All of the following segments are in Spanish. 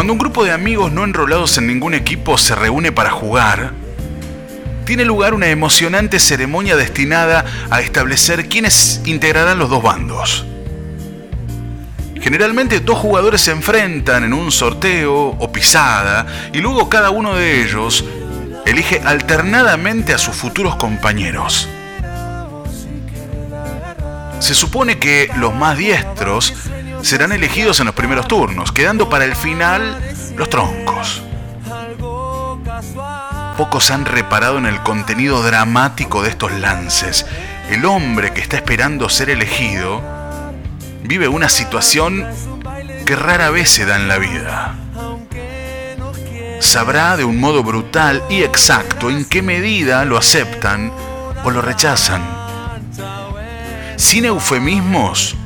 Cuando un grupo de amigos no enrolados en ningún equipo se reúne para jugar, tiene lugar una emocionante ceremonia destinada a establecer quiénes integrarán los dos bandos. Generalmente dos jugadores se enfrentan en un sorteo o pisada y luego cada uno de ellos elige alternadamente a sus futuros compañeros. Se supone que los más diestros serán elegidos en los primeros turnos, quedando para el final los troncos pocos han reparado en el contenido dramático de estos lances. El hombre que está esperando ser elegido vive una situación que rara vez se da en la vida. Sabrá de un modo brutal y exacto en qué medida lo aceptan o lo rechazan. Sin eufemismos,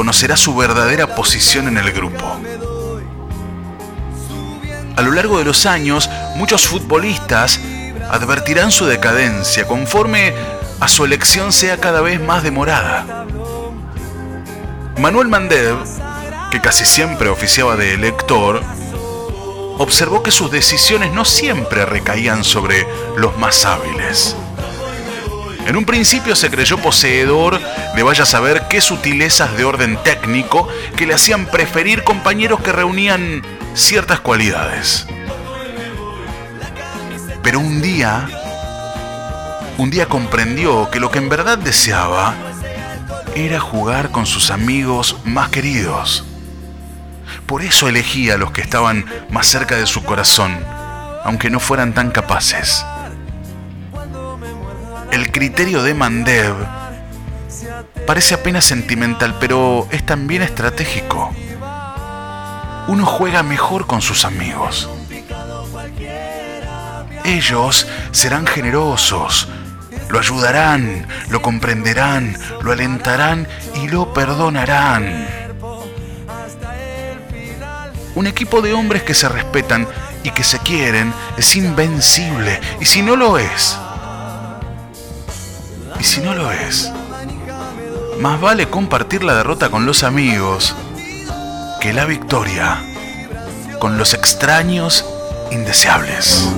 conocerá su verdadera posición en el grupo. A lo largo de los años, muchos futbolistas advertirán su decadencia conforme a su elección sea cada vez más demorada. Manuel Mandev, que casi siempre oficiaba de elector, observó que sus decisiones no siempre recaían sobre los más hábiles. En un principio se creyó poseedor de vaya a saber qué sutilezas de orden técnico que le hacían preferir compañeros que reunían ciertas cualidades. Pero un día, un día comprendió que lo que en verdad deseaba era jugar con sus amigos más queridos. Por eso elegía a los que estaban más cerca de su corazón, aunque no fueran tan capaces. El criterio de Mandev parece apenas sentimental, pero es también estratégico uno juega mejor con sus amigos. Ellos serán generosos, lo ayudarán, lo comprenderán, lo alentarán y lo perdonarán. Un equipo de hombres que se respetan y que se quieren es invencible. Y si no lo es, si no lo es, más vale compartir la derrota con los amigos que la victoria con los extraños indeseables.